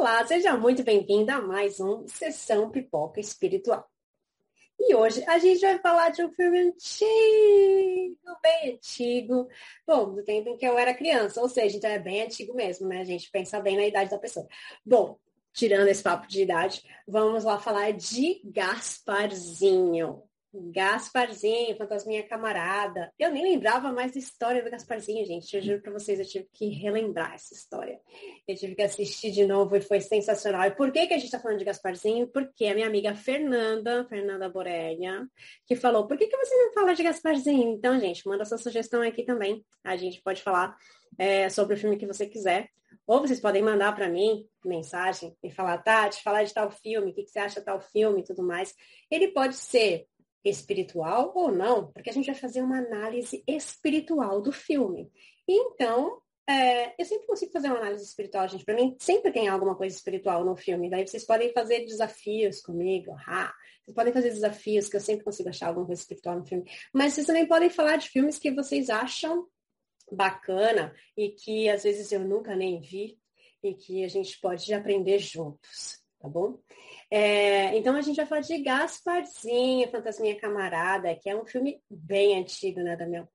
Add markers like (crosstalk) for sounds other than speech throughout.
Olá, seja muito bem-vindo a mais um Sessão Pipoca Espiritual. E hoje a gente vai falar de um filme antigo, bem antigo. Bom, do tempo em que eu era criança, ou seja, então é bem antigo mesmo, né? A gente pensa bem na idade da pessoa. Bom, tirando esse papo de idade, vamos lá falar de Gasparzinho. Gasparzinho, fantasminha camarada. Eu nem lembrava mais da história do Gasparzinho, gente. Eu juro pra vocês, eu tive que relembrar essa história. Eu tive que assistir de novo e foi sensacional. E por que, que a gente tá falando de Gasparzinho? Porque a minha amiga Fernanda, Fernanda Borelha, que falou, por que, que você não fala de Gasparzinho? Então, gente, manda sua sugestão aqui também. A gente pode falar é, sobre o filme que você quiser. Ou vocês podem mandar para mim mensagem e falar, Tati, falar de tal filme, o que, que você acha de tal filme e tudo mais. Ele pode ser espiritual ou não, porque a gente vai fazer uma análise espiritual do filme. Então, é, eu sempre consigo fazer uma análise espiritual, gente. Para mim, sempre tem alguma coisa espiritual no filme. Daí vocês podem fazer desafios comigo. Ah, vocês podem fazer desafios, que eu sempre consigo achar alguma coisa espiritual no filme. Mas vocês também podem falar de filmes que vocês acham bacana e que às vezes eu nunca nem vi e que a gente pode aprender juntos, tá bom? É, então a gente vai falar de Gasparzinho, Fantasminha Camarada, que é um filme bem antigo, né, Damião?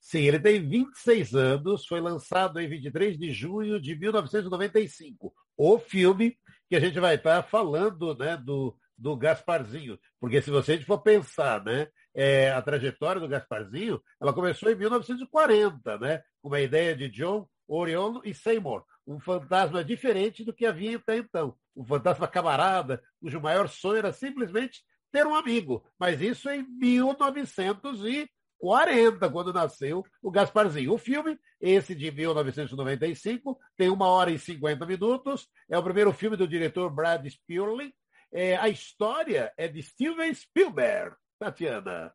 Sim, ele tem 26 anos, foi lançado em 23 de junho de 1995. O filme que a gente vai estar falando né, do, do Gasparzinho. Porque se você for pensar, né, é, a trajetória do Gasparzinho, ela começou em 1940, né, com uma ideia de John Orion e Seymour um fantasma diferente do que havia até então. Um fantasma camarada, cujo maior sonho era simplesmente ter um amigo. Mas isso em 1940, quando nasceu o Gasparzinho. O filme, esse de 1995, tem uma hora e 50 minutos. É o primeiro filme do diretor Brad Spurling. É, a história é de Steven Spielberg. Tatiana.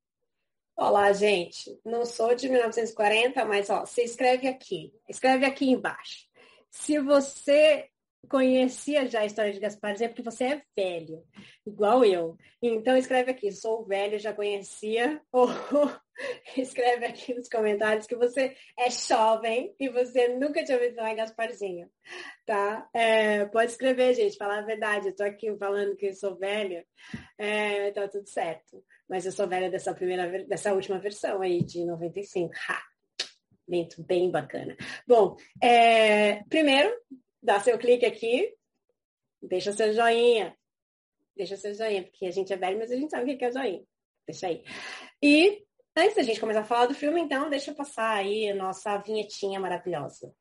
Olá, gente. Não sou de 1940, mas ó, você escreve aqui. Escreve aqui embaixo. Se você conhecia já a história de Gasparzinho, é porque você é velho, igual eu. Então escreve aqui, sou velho, já conhecia, (laughs) ou escreve aqui nos comentários que você é jovem e você nunca tinha ouvido falar em Gasparzinho, tá? É, pode escrever, gente, falar a verdade. Eu tô aqui falando que sou velha, é, tá tudo certo. Mas eu sou velha dessa primeira, dessa última versão aí, de 95. Ha! Muito bem bacana. Bom, é, primeiro, dá seu clique aqui, deixa seu joinha. Deixa seu joinha, porque a gente é velho, mas a gente sabe o que é joinha. Deixa aí. E antes da gente começar a falar do filme, então, deixa eu passar aí a nossa vinhetinha maravilhosa.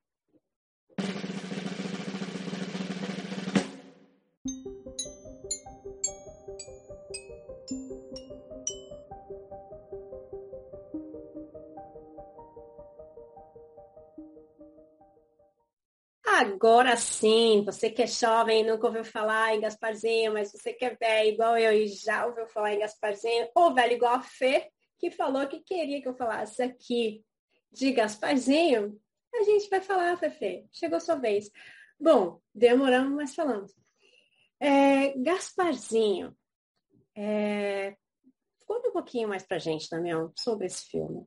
Agora sim, você que é jovem e nunca ouviu falar em Gasparzinho, mas você que é velho igual eu e já ouviu falar em Gasparzinho, ou velho igual a Fê, que falou que queria que eu falasse aqui de Gasparzinho, a gente vai falar, Fefe. Chegou sua vez. Bom, demoramos, mas falamos. É, Gasparzinho, é, conta um pouquinho mais pra gente, Damião, sobre esse filme.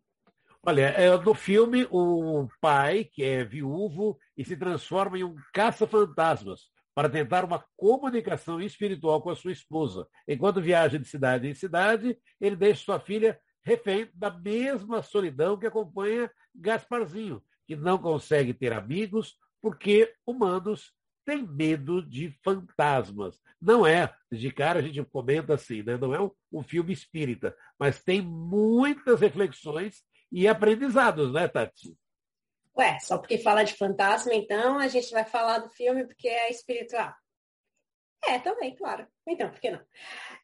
Olha, é, no filme, o pai, que é viúvo e se transforma em um caça-fantasmas para tentar uma comunicação espiritual com a sua esposa. Enquanto viaja de cidade em cidade, ele deixa sua filha refém da mesma solidão que acompanha Gasparzinho, que não consegue ter amigos porque humanos têm medo de fantasmas. Não é, de cara a gente comenta assim, né? não é um, um filme espírita, mas tem muitas reflexões e aprendizados, né, Tati? Ué, só porque fala de fantasma, então a gente vai falar do filme porque é espiritual. É, também, claro. Então, por que não?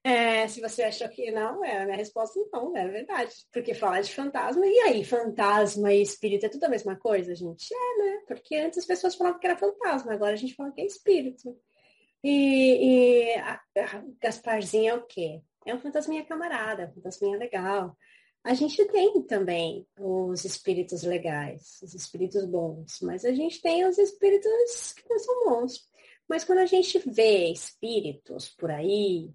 É, se você achou que não, é a minha resposta não, é verdade. Porque falar de fantasma, e aí, fantasma e espírito é tudo a mesma coisa, gente? É, né? Porque antes as pessoas falavam que era fantasma, agora a gente fala que é espírito. E, e a, a Gasparzinho é o quê? É um fantasminha camarada, um fantasminha legal a gente tem também os espíritos legais, os espíritos bons, mas a gente tem os espíritos que não são bons. Mas quando a gente vê espíritos por aí,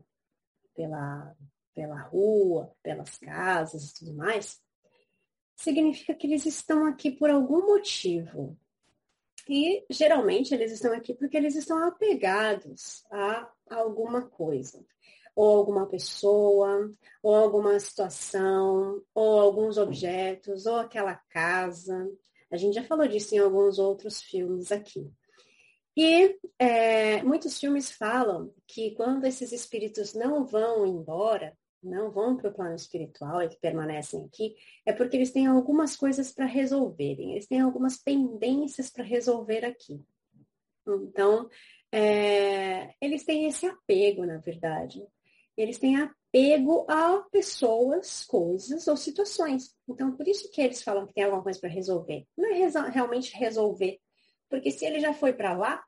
pela, pela rua, pelas casas e tudo mais, significa que eles estão aqui por algum motivo. E geralmente eles estão aqui porque eles estão apegados a alguma coisa, ou alguma pessoa, ou alguma situação, ou alguns objetos, ou aquela casa. A gente já falou disso em alguns outros filmes aqui. E é, muitos filmes falam que quando esses espíritos não vão embora, não vão para o plano espiritual e que permanecem aqui, é porque eles têm algumas coisas para resolverem, eles têm algumas pendências para resolver aqui. Então, é, eles têm esse apego, na verdade. Eles têm apego a pessoas, coisas ou situações. Então, por isso que eles falam que tem alguma coisa para resolver. Não é realmente resolver porque se ele já foi para lá,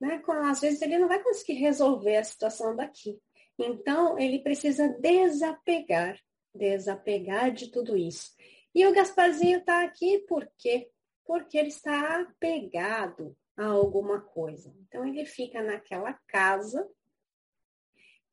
né, às vezes ele não vai conseguir resolver a situação daqui. Então, ele precisa desapegar, desapegar de tudo isso. E o Gasparzinho está aqui por quê? Porque ele está apegado a alguma coisa. Então, ele fica naquela casa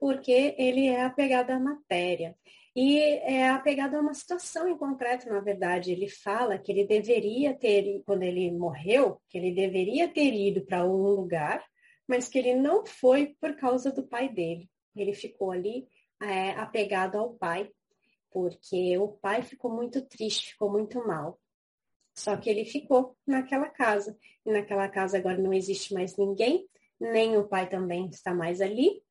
porque ele é apegado à matéria. E é apegado a uma situação em concreto, na verdade. Ele fala que ele deveria ter, quando ele morreu, que ele deveria ter ido para um lugar, mas que ele não foi por causa do pai dele. Ele ficou ali é, apegado ao pai, porque o pai ficou muito triste, ficou muito mal. Só que ele ficou naquela casa. E naquela casa agora não existe mais ninguém, nem o pai também está mais ali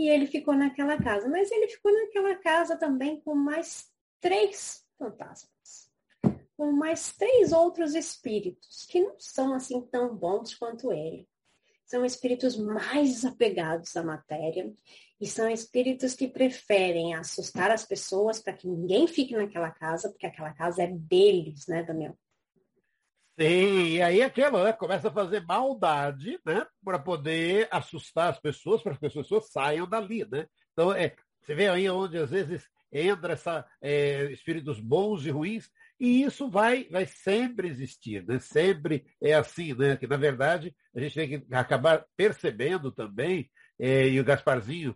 e ele ficou naquela casa. Mas ele ficou naquela casa também com mais três fantasmas, com mais três outros espíritos que não são assim tão bons quanto ele. São espíritos mais apegados à matéria e são espíritos que preferem assustar as pessoas para que ninguém fique naquela casa, porque aquela casa é deles, né, Daniel? Sim, e aí aquela, né, começa a fazer maldade, né, para poder assustar as pessoas, para que as pessoas saiam dali, né? Então, é, você vê aí onde às vezes entra essa, é, espíritos bons e ruins, e isso vai, vai sempre existir, né? Sempre é assim, né? Que na verdade a gente tem que acabar percebendo também, é, e o Gasparzinho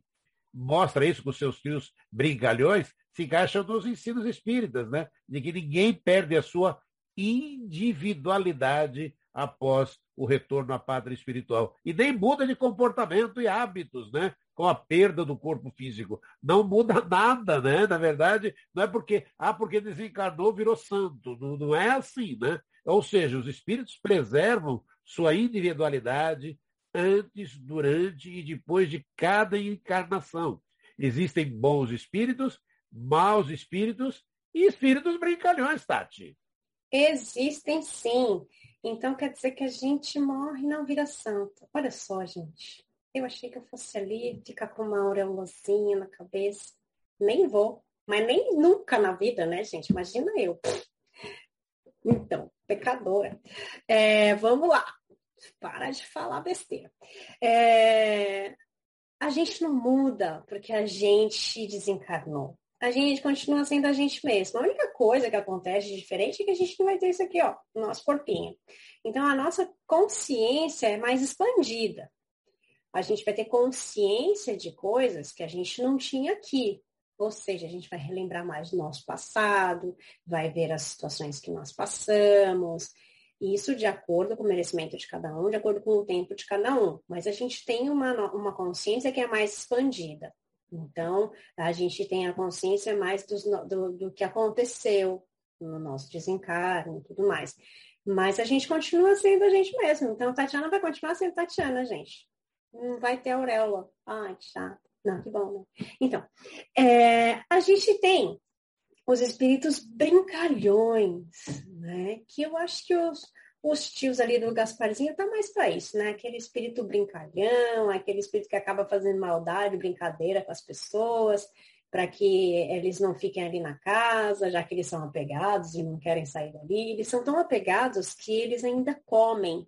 mostra isso com seus trios brincalhões, se encaixa nos ensinos espíritas, né? De que ninguém perde a sua individualidade após o retorno à pátria espiritual. E nem muda de comportamento e hábitos, né? Com a perda do corpo físico. Não muda (laughs) nada, né? Na verdade, não é porque, ah, porque desencarnou, virou santo. Não, não é assim, né? Ou seja, os espíritos preservam sua individualidade antes, durante e depois de cada encarnação. Existem bons espíritos, maus espíritos e espíritos brincalhões, Tati. Existem sim. Então quer dizer que a gente morre e não vira santo. Olha só, gente. Eu achei que eu fosse ali ficar com uma aureolazinha na cabeça. Nem vou. Mas nem nunca na vida, né, gente? Imagina eu. Então, pecadora. É, vamos lá. Para de falar besteira. É, a gente não muda porque a gente desencarnou a gente continua sendo a gente mesmo. A única coisa que acontece diferente é que a gente não vai ter isso aqui, ó, no nosso corpinho. Então, a nossa consciência é mais expandida. A gente vai ter consciência de coisas que a gente não tinha aqui. Ou seja, a gente vai relembrar mais do nosso passado, vai ver as situações que nós passamos, isso de acordo com o merecimento de cada um, de acordo com o tempo de cada um. Mas a gente tem uma, uma consciência que é mais expandida. Então, a gente tem a consciência mais dos, do, do que aconteceu no nosso desencarno e tudo mais. Mas a gente continua sendo a gente mesmo. Então, Tatiana vai continuar sendo Tatiana, gente. Não vai ter auréola. Ai, chato. Não, que bom, né? Então, é, a gente tem os espíritos brincalhões, né? Que eu acho que os, os tios ali do Gasparzinho tá mais para isso, né? Aquele espírito brincalhão, aquele espírito que acaba fazendo maldade, brincadeira com as pessoas, para que eles não fiquem ali na casa, já que eles são apegados e não querem sair dali. Eles são tão apegados que eles ainda comem.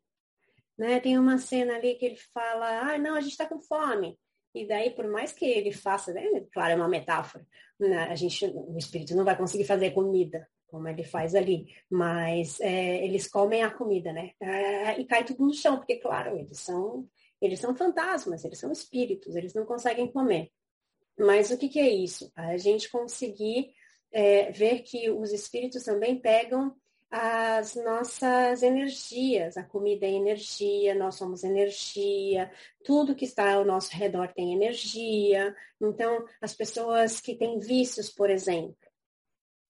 Né? Tem uma cena ali que ele fala, ah, não, a gente está com fome. E daí, por mais que ele faça, né? claro, é uma metáfora, né? a gente, o espírito não vai conseguir fazer comida, como ele faz ali, mas é, eles comem a comida, né? É, e cai tudo no chão, porque, claro, eles são, eles são fantasmas, eles são espíritos, eles não conseguem comer. Mas o que, que é isso? A gente conseguir é, ver que os espíritos também pegam as nossas energias. A comida é energia, nós somos energia, tudo que está ao nosso redor tem energia. Então, as pessoas que têm vícios, por exemplo,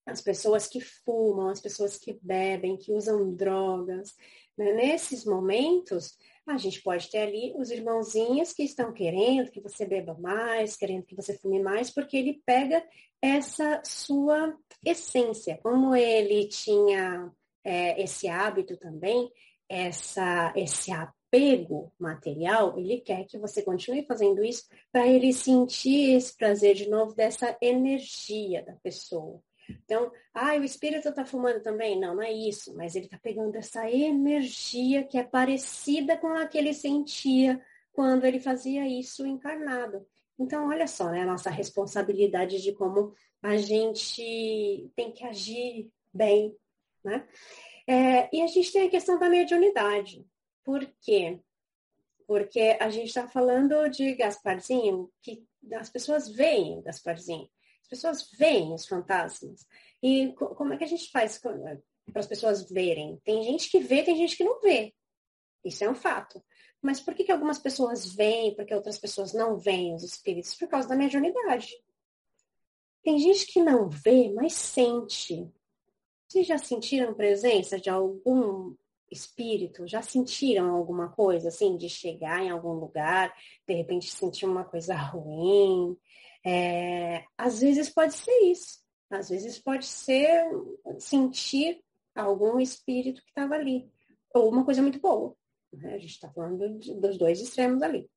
as pessoas que fumam, as pessoas que bebem, que usam drogas, né? nesses momentos, a gente pode ter ali os irmãozinhos que estão querendo que você beba mais, querendo que você fume mais, porque ele pega essa sua essência. Como ele tinha é, esse hábito também, essa, esse apego material, ele quer que você continue fazendo isso para ele sentir esse prazer de novo dessa energia da pessoa. Então, ah, o espírito está fumando também? Não, não é isso, mas ele está pegando essa energia que é parecida com a que ele sentia quando ele fazia isso encarnado. Então, olha só, né, a nossa responsabilidade de como a gente tem que agir bem, né? É, e a gente tem a questão da mediunidade. Por quê? Porque a gente está falando de Gasparzinho, que as pessoas veem Gasparzinho. As pessoas veem os fantasmas. E como é que a gente faz para as pessoas verem? Tem gente que vê, tem gente que não vê. Isso é um fato. Mas por que, que algumas pessoas veem, porque outras pessoas não veem os espíritos? Por causa da mediunidade. Tem gente que não vê, mas sente. Vocês já sentiram presença de algum espírito? Já sentiram alguma coisa, assim, de chegar em algum lugar, de repente sentir uma coisa ruim, é, às vezes pode ser isso. Às vezes pode ser sentir algum espírito que estava ali. Ou uma coisa muito boa. Né? A gente está falando dos dois extremos ali.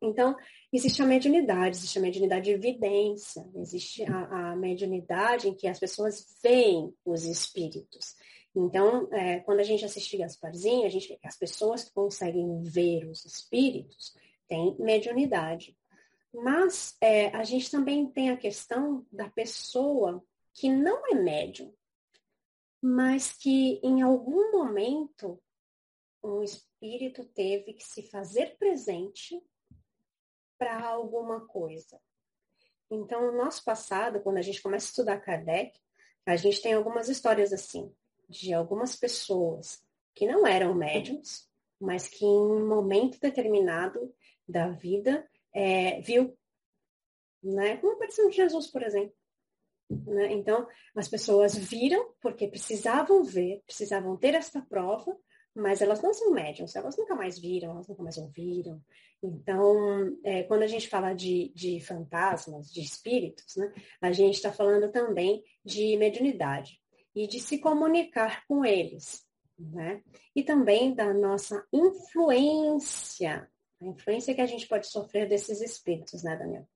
Então, existe a mediunidade, existe a mediunidade de evidência, existe a, a mediunidade em que as pessoas veem os espíritos. Então, é, quando a gente assiste Gasparzinho, a gente as pessoas que conseguem ver os espíritos têm mediunidade. Mas é, a gente também tem a questão da pessoa que não é médium, mas que em algum momento um espírito teve que se fazer presente para alguma coisa. Então, no nosso passado, quando a gente começa a estudar Kardec, a gente tem algumas histórias assim, de algumas pessoas que não eram médiums, mas que em um momento determinado da vida é, viu, né? Como a aparição de Jesus, por exemplo. Né? Então, as pessoas viram porque precisavam ver, precisavam ter esta prova, mas elas não são médiums, elas nunca mais viram, elas nunca mais ouviram. Então, é, quando a gente fala de, de fantasmas, de espíritos, né, a gente está falando também de mediunidade e de se comunicar com eles. Né? E também da nossa influência a influência que a gente pode sofrer desses espíritos, né, Daniel?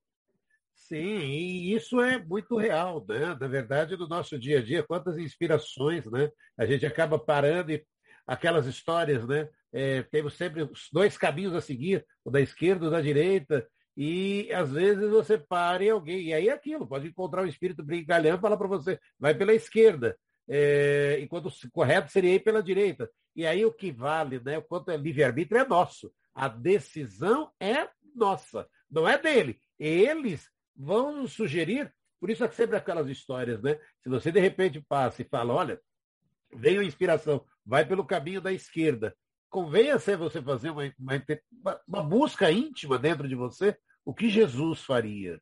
Sim, e isso é muito real, né? Na verdade, no nosso dia a dia, quantas inspirações, né? A gente acaba parando e aquelas histórias, né? É, temos sempre os dois caminhos a seguir, o da esquerda e o da direita, e às vezes você para em alguém, e aí é aquilo, pode encontrar um espírito brincalhão e falar para você, vai pela esquerda, é, enquanto o correto seria ir pela direita. E aí o que vale, né? O quanto é livre-arbítrio é nosso. A decisão é nossa, não é dele. Eles vão sugerir, por isso é sempre aquelas histórias, né? Se você de repente passa e fala, olha, veio a inspiração, vai pelo caminho da esquerda. Convenha ser você fazer uma, uma, uma busca íntima dentro de você, o que Jesus faria.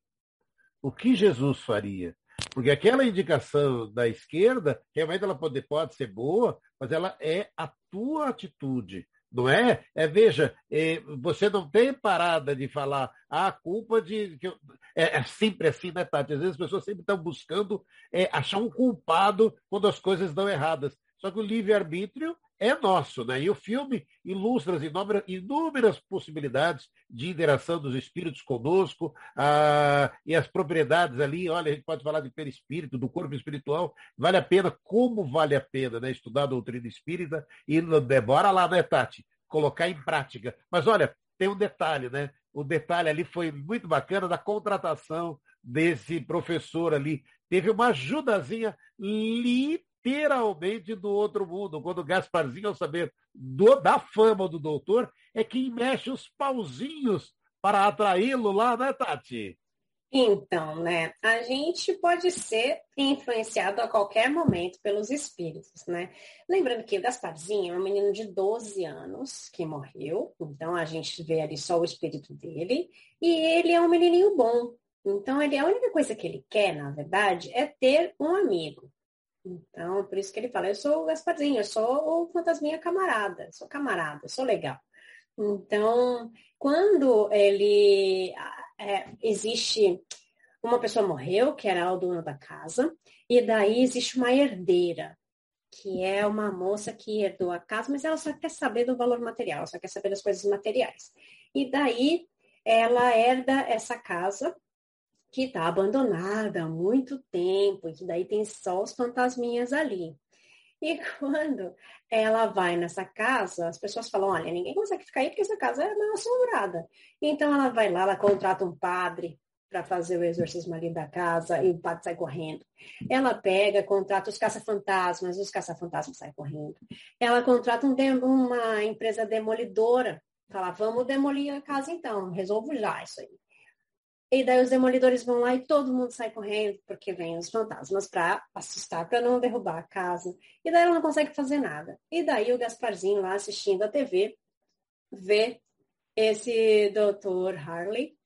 O que Jesus faria. Porque aquela indicação da esquerda, realmente ela pode, pode ser boa, mas ela é a tua atitude. Não é? é veja, é, você não tem parada de falar ah, a culpa de. Eu, é, é, sempre assim, né, Tati? Às vezes as pessoas sempre estão buscando é, achar um culpado quando as coisas dão erradas. Só que o livre-arbítrio é nosso, né? E o filme ilustra as inúmeras, inúmeras possibilidades de interação dos espíritos conosco ah, e as propriedades ali. Olha, a gente pode falar de perispírito, do corpo espiritual. Vale a pena, como vale a pena, né? Estudar a doutrina espírita e demora lá, né, Tati? Colocar em prática. Mas olha, tem um detalhe, né? O detalhe ali foi muito bacana da contratação desse professor ali. Teve uma ajudazinha literal literalmente do outro mundo. Quando o Gasparzinho, ao saber do, da fama do doutor, é quem mexe os pauzinhos para atraí-lo lá, né, Tati? Então, né, a gente pode ser influenciado a qualquer momento pelos espíritos, né? Lembrando que o Gasparzinho é um menino de 12 anos que morreu, então a gente vê ali só o espírito dele, e ele é um menininho bom. Então, ele, a única coisa que ele quer, na verdade, é ter um amigo. Então, por isso que ele fala, eu sou o Gasparzinho, eu sou o fantasminha camarada, sou camarada, sou legal. Então, quando ele é, existe uma pessoa morreu, que era o dono da casa, e daí existe uma herdeira, que é uma moça que herdou a casa, mas ela só quer saber do valor material, só quer saber das coisas materiais. E daí ela herda essa casa que está abandonada há muito tempo, e que daí tem só os fantasminhas ali. E (laughs) quando ela vai nessa casa, as pessoas falam, olha, ninguém consegue ficar aí porque essa casa é mal assombrada. Então ela vai lá, ela contrata um padre para fazer o exorcismo ali da casa e o padre sai correndo. Ela pega, contrata os caça-fantasmas, os caça-fantasmas saem correndo. Ela contrata um uma empresa demolidora, fala, vamos demolir a casa então, resolvo já isso aí. E daí os demolidores vão lá e todo mundo sai correndo, porque vem os fantasmas para assustar, para não derrubar a casa. E daí ela não consegue fazer nada. E daí o Gasparzinho lá assistindo a TV vê esse doutor Harley,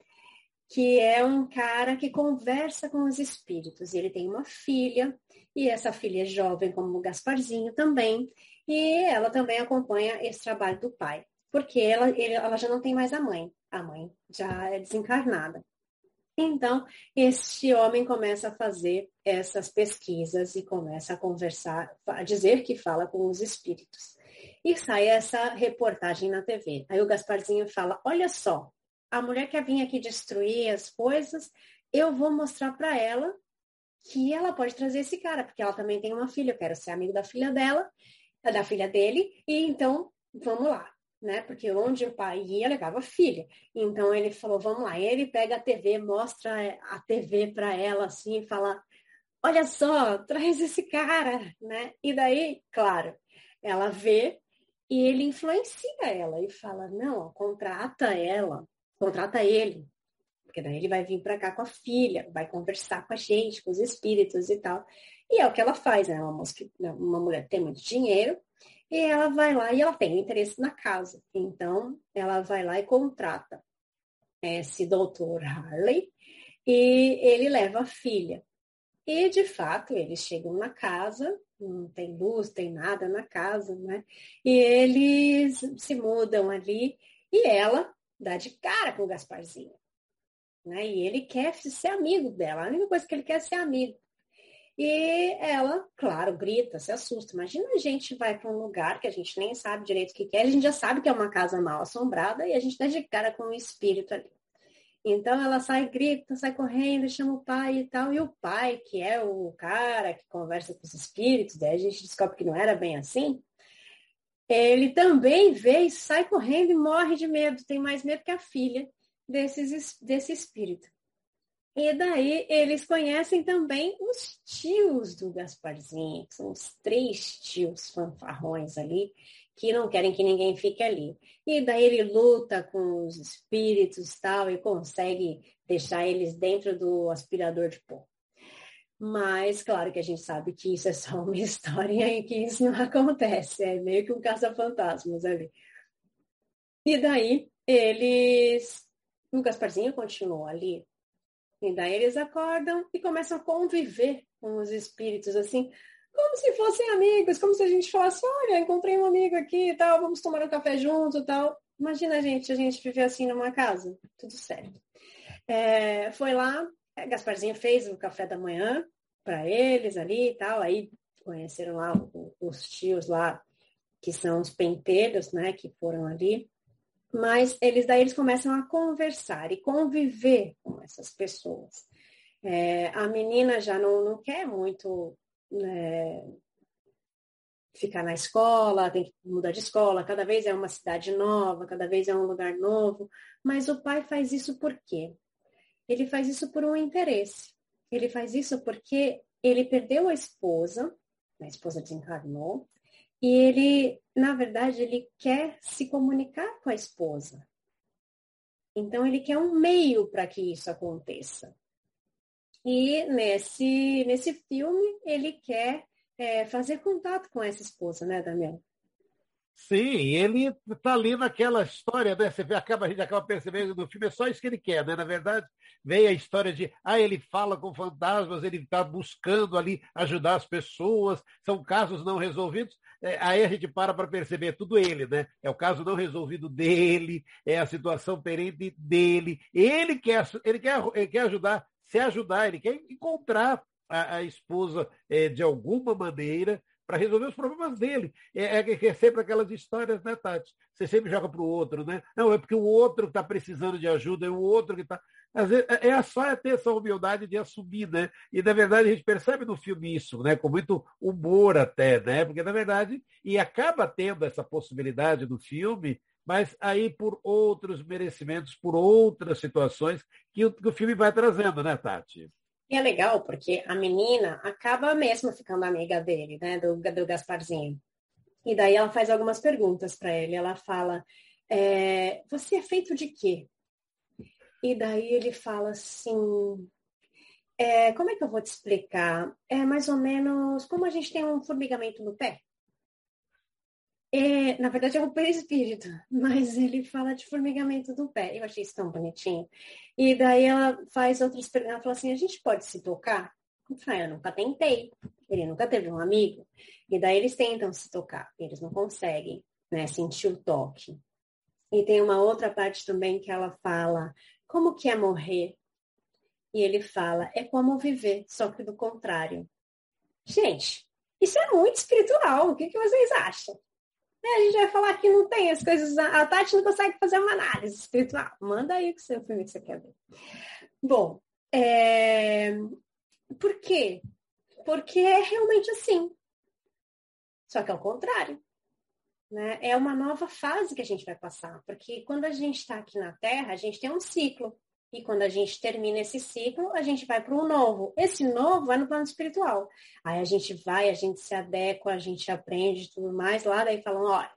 que é um cara que conversa com os espíritos. E ele tem uma filha, e essa filha é jovem como o Gasparzinho também, e ela também acompanha esse trabalho do pai, porque ela, ele, ela já não tem mais a mãe. A mãe já é desencarnada. Então, este homem começa a fazer essas pesquisas e começa a conversar, a dizer que fala com os espíritos. E sai essa reportagem na TV. Aí o Gasparzinho fala: Olha só, a mulher quer vir aqui destruir as coisas, eu vou mostrar para ela que ela pode trazer esse cara, porque ela também tem uma filha, eu quero ser amigo da filha dela, da filha dele, e então vamos lá né? Porque onde o pai ia, levava a filha. Então ele falou, vamos lá. Ele pega a TV, mostra a TV para ela assim e fala, olha só, traz esse cara, né? E daí, claro, ela vê e ele influencia ela e fala, não, contrata ela, contrata ele. Porque daí ele vai vir para cá com a filha, vai conversar com a gente, com os espíritos e tal. E é o que ela faz, né? Uma, moça, uma mulher tem muito dinheiro, e ela vai lá e ela tem interesse na casa. Então, ela vai lá e contrata esse doutor Harley e ele leva a filha. E, de fato, eles chegam na casa, não tem luz, tem nada na casa, né? E eles se mudam ali e ela dá de cara com o Gasparzinho. Né? E ele quer ser amigo dela. A única coisa que ele quer é ser amigo. E ela, claro, grita, se assusta. Imagina a gente vai para um lugar que a gente nem sabe direito o que é, a gente já sabe que é uma casa mal assombrada e a gente dá de cara com um espírito ali. Então ela sai, grita, sai correndo, chama o pai e tal. E o pai, que é o cara que conversa com os espíritos, daí a gente descobre que não era bem assim. Ele também vê e sai correndo e morre de medo, tem mais medo que a filha desses, desse espírito. E daí eles conhecem também os tios do Gasparzinho, que são os três tios fanfarrões ali, que não querem que ninguém fique ali. E daí ele luta com os espíritos tal e consegue deixar eles dentro do aspirador de pó. Mas, claro que a gente sabe que isso é só uma (laughs) história e que isso não acontece. É meio que um caça-fantasmas ali. E daí, eles... O Gasparzinho continuou ali e daí eles acordam e começam a conviver com os espíritos, assim, como se fossem amigos, como se a gente falasse, olha, encontrei um amigo aqui e tal, vamos tomar um café junto e tal. Imagina gente, a gente viver assim numa casa, tudo certo. É, foi lá, Gasparzinho fez o café da manhã para eles ali e tal, aí conheceram lá os tios lá, que são os penteiros, né, que foram ali mas eles daí eles começam a conversar e conviver com essas pessoas. É, a menina já não, não quer muito né, ficar na escola, tem que mudar de escola, cada vez é uma cidade nova, cada vez é um lugar novo, mas o pai faz isso por quê? Ele faz isso por um interesse. Ele faz isso porque ele perdeu a esposa, a esposa desencarnou, e ele, na verdade, ele quer se comunicar com a esposa. Então, ele quer um meio para que isso aconteça. E nesse, nesse filme ele quer é, fazer contato com essa esposa, né, Daniel? Sim, ele está ali naquela história, né? Você acaba, a gente acaba percebendo no filme, é só isso que ele quer, né? Na verdade, vem a história de, ah, ele fala com fantasmas, ele está buscando ali ajudar as pessoas, são casos não resolvidos. É, aí a gente para para perceber, é tudo ele, né? É o caso não resolvido dele, é a situação perene dele. Ele quer, ele quer, ele quer ajudar, se ajudar, ele quer encontrar a, a esposa é, de alguma maneira para resolver os problemas dele. É, é, é, sempre aquelas histórias, né, Tati? Você sempre joga para o outro, né? Não, é porque o outro está precisando de ajuda, é o outro que está. Às vezes, é, é só ter essa humildade de assumir, né? E, na verdade, a gente percebe no filme isso, né? Com muito humor até, né? Porque, na verdade, e acaba tendo essa possibilidade no filme, mas aí por outros merecimentos, por outras situações que o, que o filme vai trazendo, né, Tati? E é legal porque a menina acaba mesmo ficando amiga dele, né, do, do Gasparzinho. E daí ela faz algumas perguntas para ele. Ela fala: é, Você é feito de quê? E daí ele fala assim: é, Como é que eu vou te explicar? É mais ou menos como a gente tem um formigamento no pé. É, na verdade, é um perispírito, (laughs) mas ele fala de formigamento do pé. Eu achei isso tão bonitinho. E daí ela faz outras perguntas. Ela fala assim: a gente pode se tocar? Eu falei, eu nunca tentei. Ele nunca teve um amigo. E daí eles tentam se tocar, eles não conseguem né, sentir o toque. E tem uma outra parte também que ela fala: como que é morrer? E ele fala: é como viver, só que do contrário. Gente, isso é muito espiritual. O que, que vocês acham? É, a gente vai falar que não tem as coisas. A Tati não consegue fazer uma análise espiritual. Manda aí o seu filme que você quer ver. Bom, é... por quê? Porque é realmente assim. Só que ao contrário. Né? É uma nova fase que a gente vai passar. Porque quando a gente está aqui na Terra, a gente tem um ciclo. E quando a gente termina esse ciclo, a gente vai para um novo. Esse novo vai no plano espiritual. Aí a gente vai, a gente se adequa, a gente aprende tudo mais lá, daí falam, olha,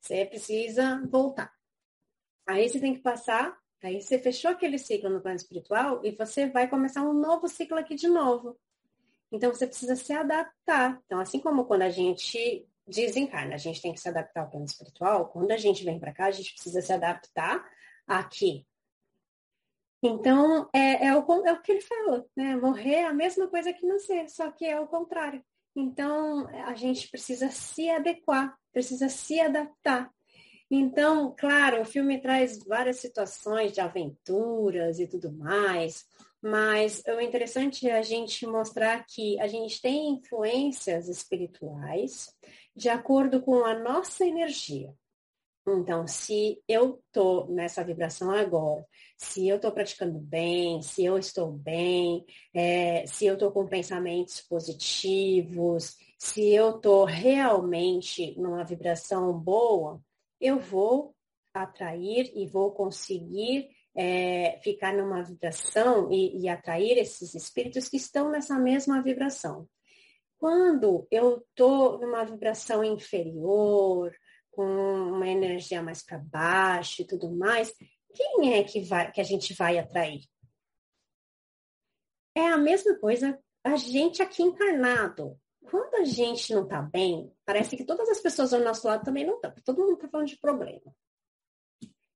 você precisa voltar. Aí você tem que passar, aí você fechou aquele ciclo no plano espiritual e você vai começar um novo ciclo aqui de novo. Então você precisa se adaptar. Então, assim como quando a gente desencarna, a gente tem que se adaptar ao plano espiritual, quando a gente vem para cá, a gente precisa se adaptar aqui, então, é, é, o, é o que ele fala, né? Morrer é a mesma coisa que nascer, só que é o contrário. Então, a gente precisa se adequar, precisa se adaptar. Então, claro, o filme traz várias situações de aventuras e tudo mais, mas o interessante é a gente mostrar que a gente tem influências espirituais de acordo com a nossa energia. Então, se eu estou nessa vibração agora, se eu estou praticando bem, se eu estou bem, é, se eu estou com pensamentos positivos, se eu estou realmente numa vibração boa, eu vou atrair e vou conseguir é, ficar numa vibração e, e atrair esses espíritos que estão nessa mesma vibração. Quando eu estou numa vibração inferior, com uma energia mais para baixo e tudo mais, quem é que, vai, que a gente vai atrair? É a mesma coisa a gente aqui encarnado. Quando a gente não está bem, parece que todas as pessoas ao nosso lado também não estão. Todo mundo está falando de problema.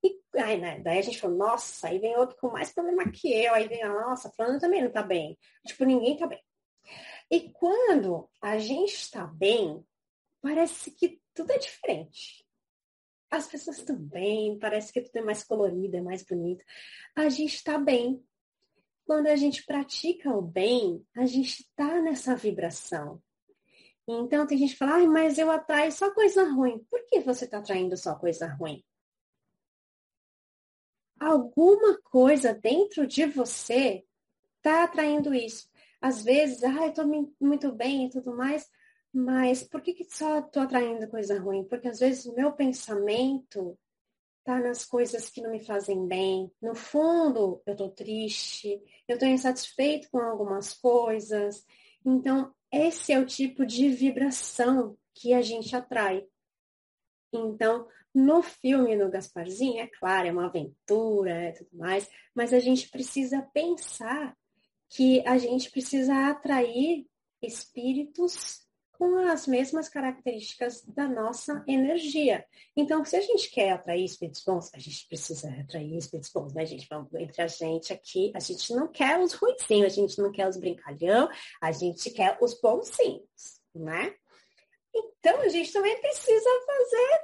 E aí, né, daí a gente fala, nossa, aí vem outro com mais problema que eu. Aí vem, nossa, falando também não está bem. Tipo, ninguém está bem. E quando a gente está bem, parece que tudo é diferente. As pessoas estão bem, parece que tudo é mais colorido, é mais bonito. A gente está bem. Quando a gente pratica o bem, a gente está nessa vibração. Então tem gente que fala, ah, mas eu atraio só coisa ruim. Por que você está atraindo só coisa ruim? Alguma coisa dentro de você está atraindo isso. Às vezes, ah, eu estou muito bem e tudo mais, mas por que, que só estou atraindo coisa ruim? Porque às vezes o meu pensamento está nas coisas que não me fazem bem. No fundo, eu estou triste, eu estou insatisfeito com algumas coisas. Então, esse é o tipo de vibração que a gente atrai. Então, no filme do Gasparzinho, é claro, é uma aventura e é tudo mais, mas a gente precisa pensar que a gente precisa atrair espíritos com as mesmas características da nossa energia. Então, se a gente quer atrair espíritos bons, a gente precisa atrair espíritos bons, né, gente? Vamos, entre a gente aqui, a gente não quer os ruizinhos, a gente não quer os brincalhão, a gente quer os bonzinhos, né? Então, a gente também precisa fazer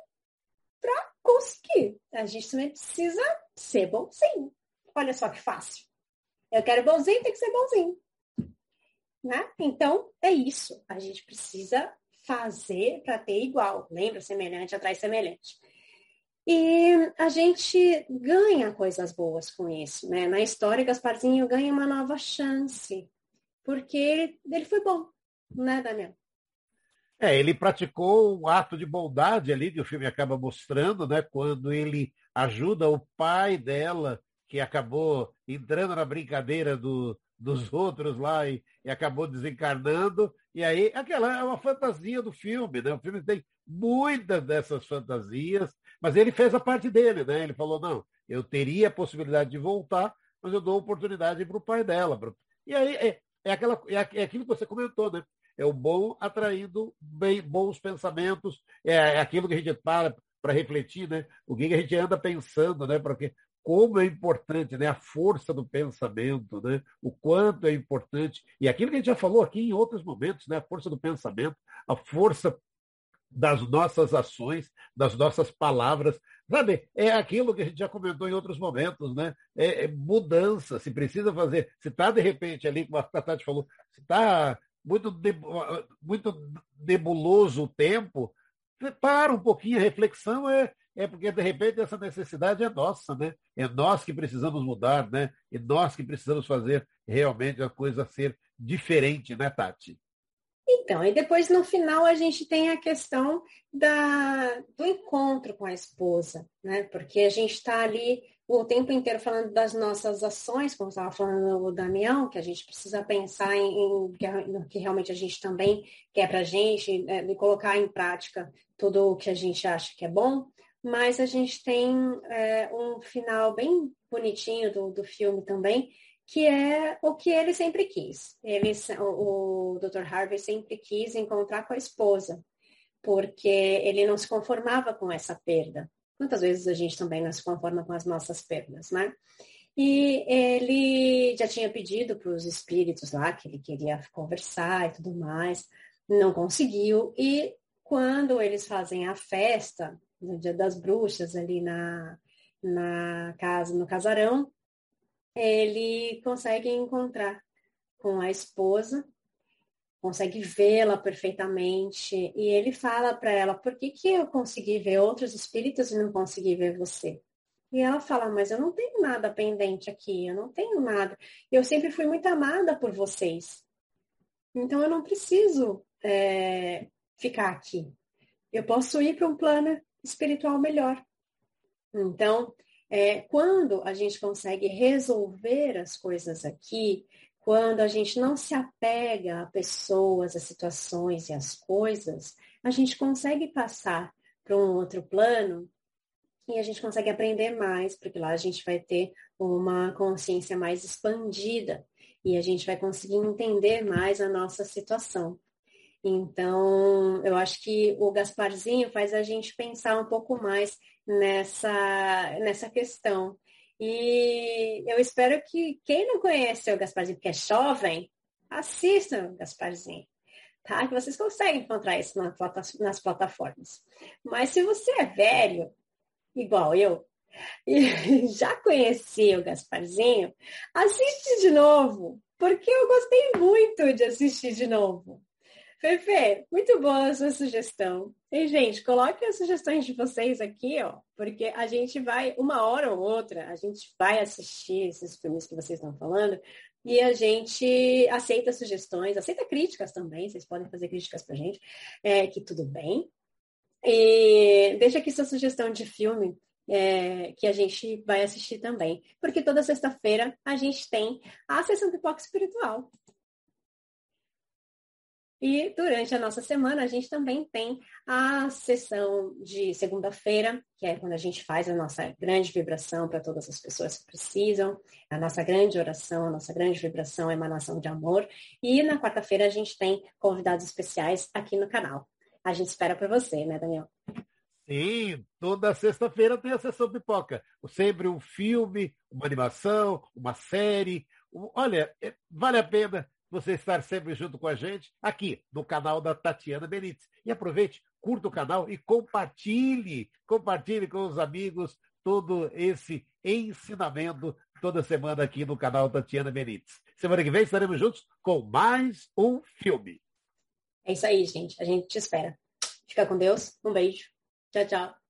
para conseguir. A gente também precisa ser bonzinho. Olha só que fácil. Eu quero bonzinho, tem que ser bonzinho. Né? Então, é isso. A gente precisa fazer para ter igual. Lembra? Semelhante atrai semelhante. E a gente ganha coisas boas com isso, né? Na história, Gasparzinho ganha uma nova chance, porque ele, foi bom, né, Daniel? É, ele praticou um ato de bondade ali, que o filme acaba mostrando, né? Quando ele ajuda o pai dela, que acabou entrando na brincadeira do, dos outros lá e, e, acabou desencarnando. E aí, aquela é uma fantasia do filme, né? O filme tem muitas dessas fantasias, mas ele fez a parte dele, né? Ele falou, não, eu teria a possibilidade de voltar, mas eu dou oportunidade para o pai dela. E aí é, é, aquela, é, é aquilo que você comentou, né? é o bom atraindo bem, bons pensamentos, é, é aquilo que a gente para para refletir, né? O que, que a gente anda pensando, né? Porque como é importante, né? A força do pensamento, né? O quanto é importante e aquilo que a gente já falou aqui em outros momentos, né? A força do pensamento, a força das nossas ações, das nossas palavras, sabe? É aquilo que a gente já comentou em outros momentos, né? É, é mudança. Se precisa fazer, se está de repente ali, como a Tati falou, se está muito, muito nebuloso o tempo, para um pouquinho, a reflexão é, é porque, de repente, essa necessidade é nossa, né? É nós que precisamos mudar, né? E nós que precisamos fazer realmente a coisa ser diferente, né, Tati? Então, e depois no final a gente tem a questão da, do encontro com a esposa, né? Porque a gente está ali o tempo inteiro falando das nossas ações, como estava falando o Damião, que a gente precisa pensar em, em no que realmente a gente também quer para a gente, é, de colocar em prática tudo o que a gente acha que é bom, mas a gente tem é, um final bem bonitinho do, do filme também, que é o que ele sempre quis. Ele, o, o Dr. Harvey sempre quis encontrar com a esposa, porque ele não se conformava com essa perda. Muitas vezes a gente também não se conforma com as nossas perdas, né? E ele já tinha pedido para os espíritos lá que ele queria conversar e tudo mais, não conseguiu. E quando eles fazem a festa, no Dia das Bruxas, ali na, na casa, no casarão, ele consegue encontrar com a esposa consegue vê-la perfeitamente. E ele fala para ela: por que, que eu consegui ver outros espíritos e não consegui ver você? E ela fala: mas eu não tenho nada pendente aqui, eu não tenho nada. Eu sempre fui muito amada por vocês. Então eu não preciso é, ficar aqui. Eu posso ir para um plano espiritual melhor. Então, é, quando a gente consegue resolver as coisas aqui, quando a gente não se apega a pessoas, a situações e as coisas, a gente consegue passar para um outro plano e a gente consegue aprender mais, porque lá a gente vai ter uma consciência mais expandida e a gente vai conseguir entender mais a nossa situação. Então, eu acho que o Gasparzinho faz a gente pensar um pouco mais nessa, nessa questão e eu espero que quem não conhece o Gasparzinho, porque é jovem, assista o Gasparzinho. Tá? Que vocês conseguem encontrar isso nas plataformas. Mas se você é velho, igual eu, e (laughs) já conheci o Gasparzinho, assiste de novo, porque eu gostei muito de assistir de novo. Fefe, muito boa a sua sugestão. E, gente, coloque as sugestões de vocês aqui, ó, porque a gente vai, uma hora ou outra, a gente vai assistir esses filmes que vocês estão falando e a gente aceita sugestões, aceita críticas também, vocês podem fazer críticas pra gente, é, que tudo bem. E deixa aqui sua sugestão de filme é, que a gente vai assistir também, porque toda sexta-feira a gente tem a sessão pipoca espiritual. E durante a nossa semana, a gente também tem a sessão de segunda-feira, que é quando a gente faz a nossa grande vibração para todas as pessoas que precisam, a nossa grande oração, a nossa grande vibração, a emanação de amor. E na quarta-feira, a gente tem convidados especiais aqui no canal. A gente espera por você, né, Daniel? Sim, toda sexta-feira tem a sessão pipoca. Sempre um filme, uma animação, uma série. Olha, é, vale a pena você estar sempre junto com a gente aqui no canal da Tatiana Benítez. E aproveite, curta o canal e compartilhe, compartilhe com os amigos todo esse ensinamento toda semana aqui no canal Tatiana Benítez. Semana que vem estaremos juntos com mais um filme. É isso aí, gente. A gente te espera. Fica com Deus. Um beijo. Tchau, tchau.